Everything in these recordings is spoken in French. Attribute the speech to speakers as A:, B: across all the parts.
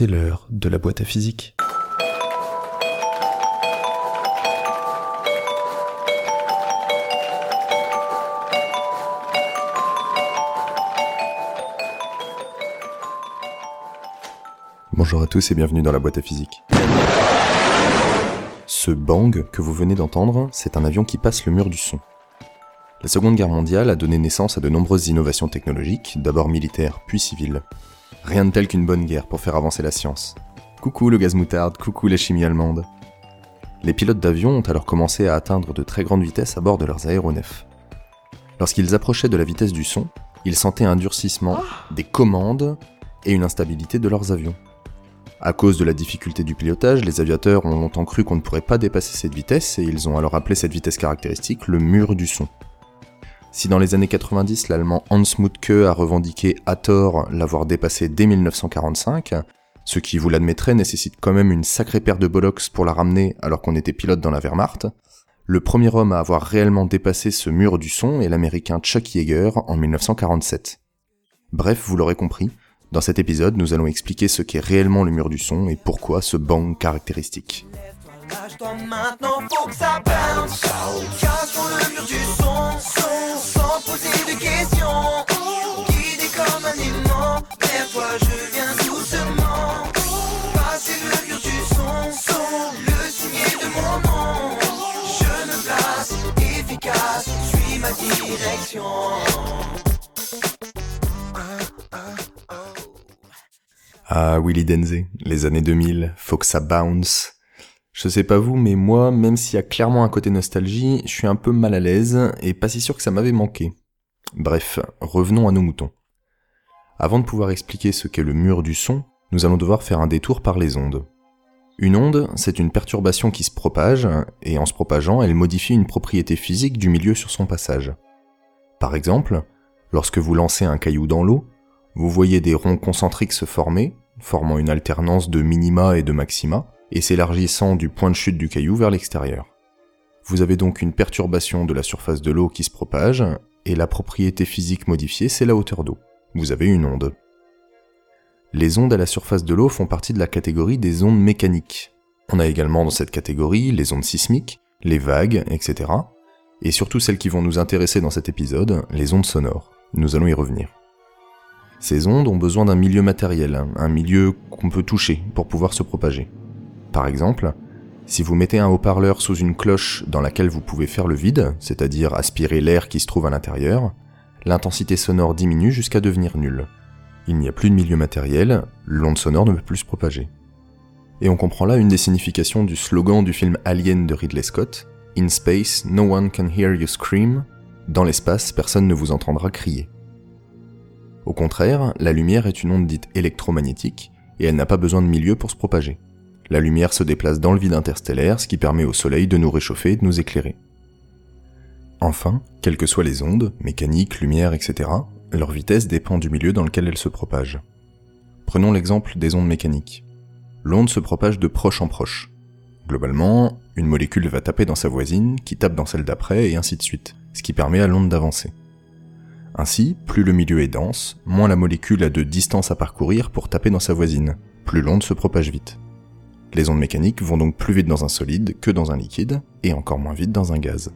A: C'est l'heure de la boîte à physique. Bonjour à tous et bienvenue dans la boîte à physique. Ce bang que vous venez d'entendre, c'est un avion qui passe le mur du son. La Seconde Guerre mondiale a donné naissance à de nombreuses innovations technologiques, d'abord militaires puis civiles. Rien de tel qu'une bonne guerre pour faire avancer la science. Coucou le gaz moutarde, coucou la chimie allemande. Les pilotes d'avion ont alors commencé à atteindre de très grandes vitesses à bord de leurs aéronefs. Lorsqu'ils approchaient de la vitesse du son, ils sentaient un durcissement des commandes et une instabilité de leurs avions. À cause de la difficulté du pilotage, les aviateurs ont longtemps cru qu'on ne pourrait pas dépasser cette vitesse et ils ont alors appelé cette vitesse caractéristique le mur du son. Si dans les années 90, l'allemand Hans Mutke a revendiqué à tort l'avoir dépassé dès 1945, ce qui, vous l'admettrez, nécessite quand même une sacrée paire de bollocks pour la ramener alors qu'on était pilote dans la Wehrmacht, le premier homme à avoir réellement dépassé ce mur du son est l'américain Chuck Yeager en 1947. Bref, vous l'aurez compris, dans cet épisode, nous allons expliquer ce qu'est réellement le mur du son et pourquoi ce bang caractéristique.
B: Lâche-toi maintenant, faut que ça bounce. Casse-toi le mur du son, son, sans poser de questions. Guidé comme un aimant, vers toi je viens doucement. Passer le mur du son, son, le signer de mon nom. Je me place, efficace, suis ma direction.
A: Ah, Willy Denze, les années 2000, faut que ça bounce. Je sais pas vous, mais moi, même s'il y a clairement un côté nostalgie, je suis un peu mal à l'aise et pas si sûr que ça m'avait manqué. Bref, revenons à nos moutons. Avant de pouvoir expliquer ce qu'est le mur du son, nous allons devoir faire un détour par les ondes. Une onde, c'est une perturbation qui se propage, et en se propageant, elle modifie une propriété physique du milieu sur son passage. Par exemple, lorsque vous lancez un caillou dans l'eau, vous voyez des ronds concentriques se former, formant une alternance de minima et de maxima, et s'élargissant du point de chute du caillou vers l'extérieur. Vous avez donc une perturbation de la surface de l'eau qui se propage, et la propriété physique modifiée, c'est la hauteur d'eau. Vous avez une onde. Les ondes à la surface de l'eau font partie de la catégorie des ondes mécaniques. On a également dans cette catégorie les ondes sismiques, les vagues, etc. Et surtout celles qui vont nous intéresser dans cet épisode, les ondes sonores. Nous allons y revenir. Ces ondes ont besoin d'un milieu matériel, un milieu qu'on peut toucher pour pouvoir se propager. Par exemple, si vous mettez un haut-parleur sous une cloche dans laquelle vous pouvez faire le vide, c'est-à-dire aspirer l'air qui se trouve à l'intérieur, l'intensité sonore diminue jusqu'à devenir nulle. Il n'y a plus de milieu matériel, l'onde sonore ne peut plus se propager. Et on comprend là une des significations du slogan du film Alien de Ridley Scott, In space, no one can hear you scream. Dans l'espace, personne ne vous entendra crier. Au contraire, la lumière est une onde dite électromagnétique, et elle n'a pas besoin de milieu pour se propager. La lumière se déplace dans le vide interstellaire, ce qui permet au Soleil de nous réchauffer et de nous éclairer. Enfin, quelles que soient les ondes, mécaniques, lumière, etc., leur vitesse dépend du milieu dans lequel elles se propagent. Prenons l'exemple des ondes mécaniques. L'onde se propage de proche en proche. Globalement, une molécule va taper dans sa voisine, qui tape dans celle d'après, et ainsi de suite, ce qui permet à l'onde d'avancer. Ainsi, plus le milieu est dense, moins la molécule a de distance à parcourir pour taper dans sa voisine, plus l'onde se propage vite. Les ondes mécaniques vont donc plus vite dans un solide que dans un liquide, et encore moins vite dans un gaz.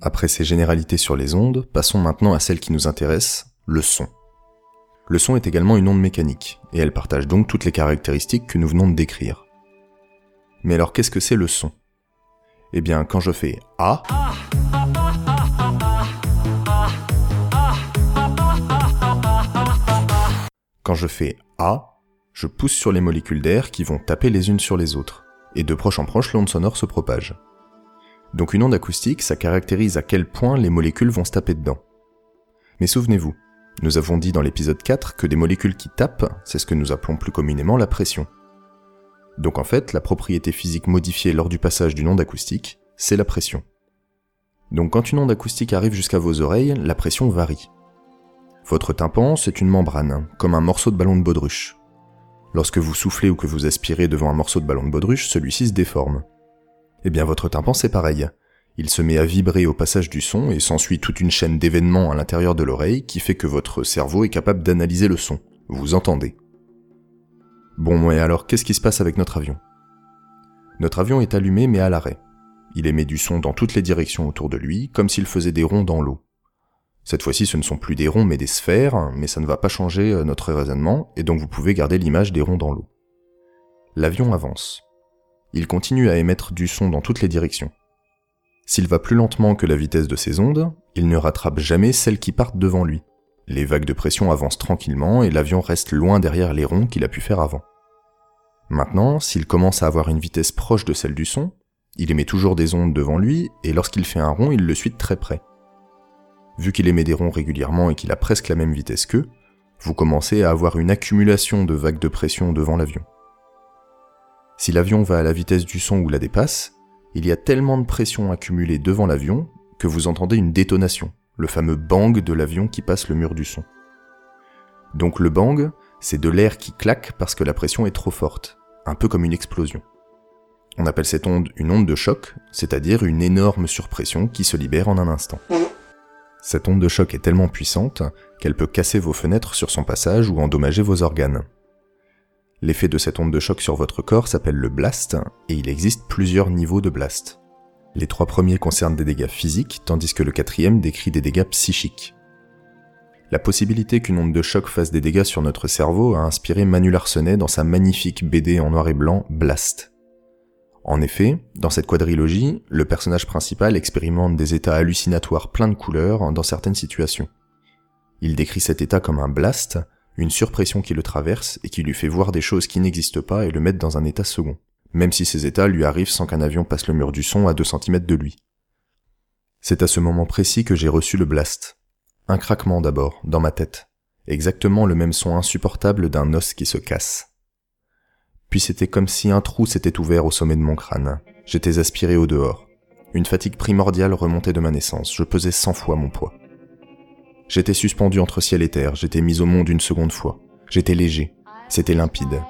A: Après ces généralités sur les ondes, passons maintenant à celle qui nous intéresse, le son. Le son est également une onde mécanique, et elle partage donc toutes les caractéristiques que nous venons de décrire. Mais alors qu'est-ce que c'est le son? Eh bien, quand je fais A, quand je fais A, je pousse sur les molécules d'air qui vont taper les unes sur les autres, et de proche en proche l'onde sonore se propage. Donc une onde acoustique, ça caractérise à quel point les molécules vont se taper dedans. Mais souvenez-vous, nous avons dit dans l'épisode 4 que des molécules qui tapent, c'est ce que nous appelons plus communément la pression. Donc en fait, la propriété physique modifiée lors du passage d'une onde acoustique, c'est la pression. Donc quand une onde acoustique arrive jusqu'à vos oreilles, la pression varie. Votre tympan, c'est une membrane, comme un morceau de ballon de baudruche. Lorsque vous soufflez ou que vous aspirez devant un morceau de ballon de baudruche, celui-ci se déforme. Eh bien votre tympan c'est pareil. Il se met à vibrer au passage du son et s'ensuit toute une chaîne d'événements à l'intérieur de l'oreille qui fait que votre cerveau est capable d'analyser le son. Vous entendez. Bon, et alors qu'est-ce qui se passe avec notre avion? Notre avion est allumé mais à l'arrêt. Il émet du son dans toutes les directions autour de lui, comme s'il faisait des ronds dans l'eau. Cette fois-ci, ce ne sont plus des ronds mais des sphères, mais ça ne va pas changer euh, notre raisonnement, et donc vous pouvez garder l'image des ronds dans l'eau. L'avion avance. Il continue à émettre du son dans toutes les directions. S'il va plus lentement que la vitesse de ses ondes, il ne rattrape jamais celles qui partent devant lui. Les vagues de pression avancent tranquillement et l'avion reste loin derrière les ronds qu'il a pu faire avant. Maintenant, s'il commence à avoir une vitesse proche de celle du son, il émet toujours des ondes devant lui, et lorsqu'il fait un rond, il le suit très près. Vu qu'il émet des ronds régulièrement et qu'il a presque la même vitesse qu'eux, vous commencez à avoir une accumulation de vagues de pression devant l'avion. Si l'avion va à la vitesse du son ou la dépasse, il y a tellement de pression accumulée devant l'avion que vous entendez une détonation, le fameux bang de l'avion qui passe le mur du son. Donc le bang, c'est de l'air qui claque parce que la pression est trop forte, un peu comme une explosion. On appelle cette onde une onde de choc, c'est-à-dire une énorme surpression qui se libère en un instant. Cette onde de choc est tellement puissante qu'elle peut casser vos fenêtres sur son passage ou endommager vos organes. L'effet de cette onde de choc sur votre corps s'appelle le blast, et il existe plusieurs niveaux de blast. Les trois premiers concernent des dégâts physiques, tandis que le quatrième décrit des dégâts psychiques. La possibilité qu'une onde de choc fasse des dégâts sur notre cerveau a inspiré Manu Larsenet dans sa magnifique BD en noir et blanc Blast. En effet, dans cette quadrilogie, le personnage principal expérimente des états hallucinatoires pleins de couleurs dans certaines situations. Il décrit cet état comme un blast, une surpression qui le traverse et qui lui fait voir des choses qui n'existent pas et le mettent dans un état second, même si ces états lui arrivent sans qu'un avion passe le mur du son à 2 cm de lui. C'est à ce moment précis que j'ai reçu le blast. Un craquement d'abord, dans ma tête. Exactement le même son insupportable d'un os qui se casse. Puis c'était comme si un trou s'était ouvert au sommet de mon crâne. J'étais aspiré au dehors. Une fatigue primordiale remontait de ma naissance. Je pesais cent fois mon poids. J'étais suspendu entre ciel et terre. J'étais mis au monde une seconde fois. J'étais léger. C'était limpide.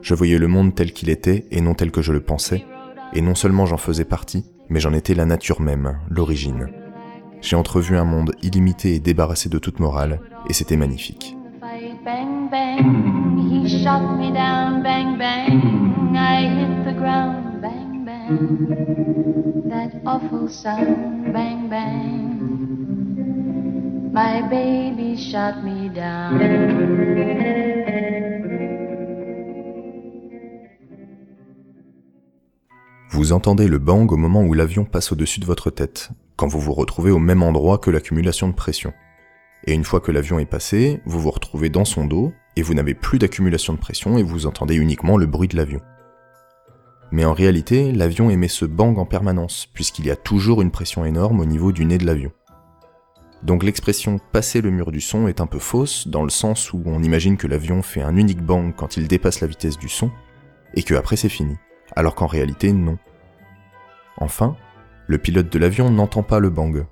A: Je voyais le monde tel qu'il était et non tel que je le pensais. Et non seulement j'en faisais partie, mais j'en étais la nature même, l'origine. J'ai entrevu un monde illimité et débarrassé de toute morale, et c'était magnifique. Me down, bang, bang. Bang, bang. That awful sound, bang, bang. My baby me down. Vous entendez le bang au moment où l'avion passe au-dessus de votre tête, quand vous vous retrouvez au même endroit que l'accumulation de pression. Et une fois que l'avion est passé, vous vous retrouvez dans son dos, et vous n'avez plus d'accumulation de pression et vous entendez uniquement le bruit de l'avion. Mais en réalité, l'avion émet ce bang en permanence, puisqu'il y a toujours une pression énorme au niveau du nez de l'avion. Donc l'expression passer le mur du son est un peu fausse, dans le sens où on imagine que l'avion fait un unique bang quand il dépasse la vitesse du son, et que après c'est fini, alors qu'en réalité non. Enfin, le pilote de l'avion n'entend pas le bang.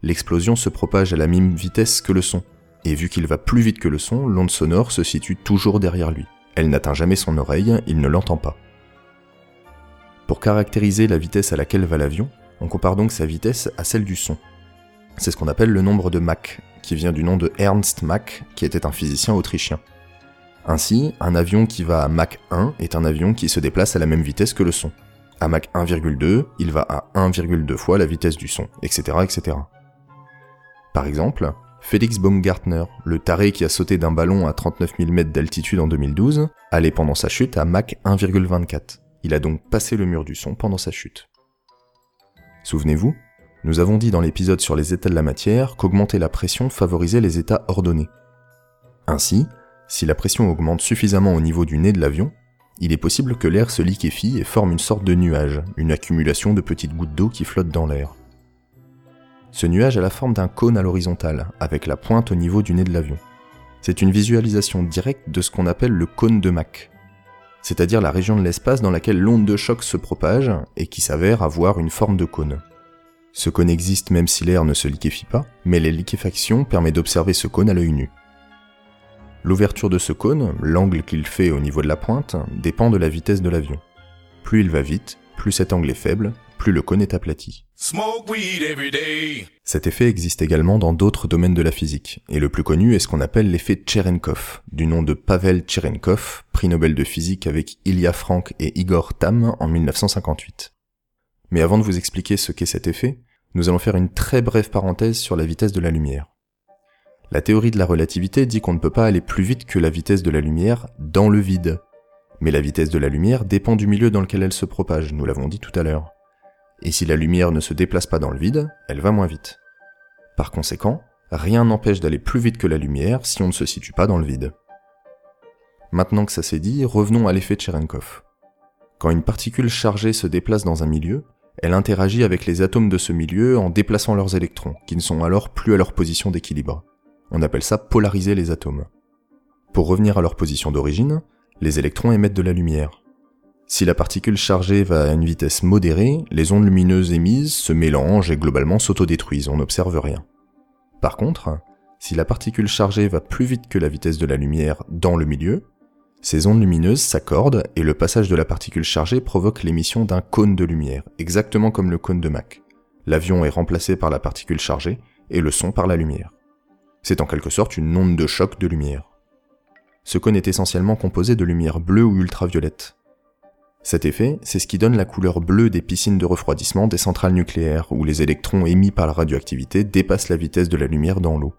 A: L'explosion se propage à la même vitesse que le son, et vu qu'il va plus vite que le son, l'onde sonore se situe toujours derrière lui. Elle n'atteint jamais son oreille, il ne l'entend pas. Pour caractériser la vitesse à laquelle va l'avion, on compare donc sa vitesse à celle du son. C'est ce qu'on appelle le nombre de Mach, qui vient du nom de Ernst Mach, qui était un physicien autrichien. Ainsi, un avion qui va à Mach 1 est un avion qui se déplace à la même vitesse que le son. À Mach 1,2, il va à 1,2 fois la vitesse du son, etc., etc. Par exemple, Félix Baumgartner, le taré qui a sauté d'un ballon à 39 000 mètres d'altitude en 2012, allait pendant sa chute à Mach 1,24. Il a donc passé le mur du son pendant sa chute. Souvenez-vous, nous avons dit dans l'épisode sur les états de la matière qu'augmenter la pression favorisait les états ordonnés. Ainsi, si la pression augmente suffisamment au niveau du nez de l'avion, il est possible que l'air se liquéfie et forme une sorte de nuage, une accumulation de petites gouttes d'eau qui flottent dans l'air. Ce nuage a la forme d'un cône à l'horizontale, avec la pointe au niveau du nez de l'avion. C'est une visualisation directe de ce qu'on appelle le cône de Mach, c'est-à-dire la région de l'espace dans laquelle l'onde de choc se propage et qui s'avère avoir une forme de cône. Ce cône existe même si l'air ne se liquéfie pas, mais la liquéfaction permet d'observer ce cône à l'œil nu. L'ouverture de ce cône, l'angle qu'il fait au niveau de la pointe, dépend de la vitesse de l'avion. Plus il va vite, plus cet angle est faible, plus le cône est aplati.
B: Smoke weed every day.
A: Cet effet existe également dans d'autres domaines de la physique, et le plus connu est ce qu'on appelle l'effet Cherenkov, du nom de Pavel Cherenkov, prix Nobel de physique avec Ilya Frank et Igor Tam en 1958. Mais avant de vous expliquer ce qu'est cet effet, nous allons faire une très brève parenthèse sur la vitesse de la lumière. La théorie de la relativité dit qu'on ne peut pas aller plus vite que la vitesse de la lumière dans le vide. Mais la vitesse de la lumière dépend du milieu dans lequel elle se propage, nous l'avons dit tout à l'heure. Et si la lumière ne se déplace pas dans le vide, elle va moins vite. Par conséquent, rien n'empêche d'aller plus vite que la lumière si on ne se situe pas dans le vide. Maintenant que ça s'est dit, revenons à l'effet Cherenkov. Quand une particule chargée se déplace dans un milieu, elle interagit avec les atomes de ce milieu en déplaçant leurs électrons, qui ne sont alors plus à leur position d'équilibre. On appelle ça polariser les atomes. Pour revenir à leur position d'origine, les électrons émettent de la lumière. Si la particule chargée va à une vitesse modérée, les ondes lumineuses émises se mélangent et globalement s'autodétruisent, on n'observe rien. Par contre, si la particule chargée va plus vite que la vitesse de la lumière dans le milieu, ces ondes lumineuses s'accordent et le passage de la particule chargée provoque l'émission d'un cône de lumière, exactement comme le cône de Mach. L'avion est remplacé par la particule chargée et le son par la lumière. C'est en quelque sorte une onde de choc de lumière. Ce cône est essentiellement composé de lumière bleue ou ultraviolette. Cet effet, c'est ce qui donne la couleur bleue des piscines de refroidissement des centrales nucléaires, où les électrons émis par la radioactivité dépassent la vitesse de la lumière dans l'eau.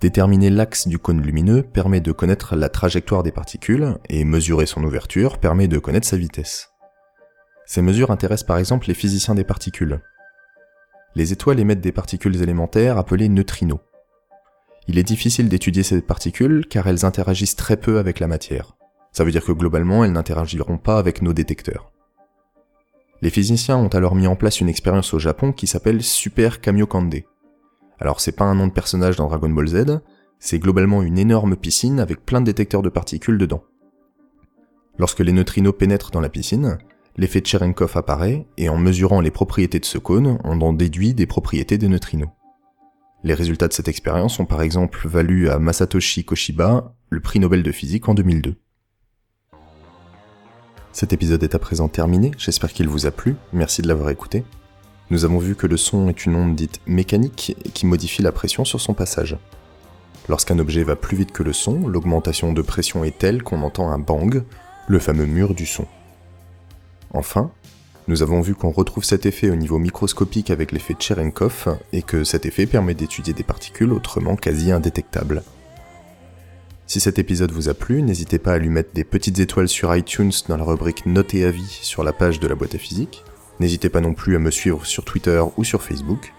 A: Déterminer l'axe du cône lumineux permet de connaître la trajectoire des particules, et mesurer son ouverture permet de connaître sa vitesse. Ces mesures intéressent par exemple les physiciens des particules. Les étoiles émettent des particules élémentaires appelées neutrinos. Il est difficile d'étudier ces particules car elles interagissent très peu avec la matière. Ça veut dire que globalement, elles n'interagiront pas avec nos détecteurs. Les physiciens ont alors mis en place une expérience au Japon qui s'appelle Super Kamiokande. Alors c'est pas un nom de personnage dans Dragon Ball Z, c'est globalement une énorme piscine avec plein de détecteurs de particules dedans. Lorsque les neutrinos pénètrent dans la piscine, l'effet Cherenkov apparaît, et en mesurant les propriétés de ce cône, on en déduit des propriétés des neutrinos. Les résultats de cette expérience ont par exemple valu à Masatoshi Koshiba le prix Nobel de physique en 2002. Cet épisode est à présent terminé, j'espère qu'il vous a plu, merci de l'avoir écouté. Nous avons vu que le son est une onde dite mécanique qui modifie la pression sur son passage. Lorsqu'un objet va plus vite que le son, l'augmentation de pression est telle qu'on entend un bang, le fameux mur du son. Enfin, nous avons vu qu'on retrouve cet effet au niveau microscopique avec l'effet Cherenkov et que cet effet permet d'étudier des particules autrement quasi indétectables. Si cet épisode vous a plu, n'hésitez pas à lui mettre des petites étoiles sur iTunes dans la rubrique Notes et avis sur la page de la boîte à physique, N'hésitez pas non plus à me suivre sur Twitter ou sur Facebook.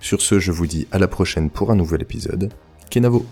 A: Sur ce, je vous dis à la prochaine pour un nouvel épisode. Kenavo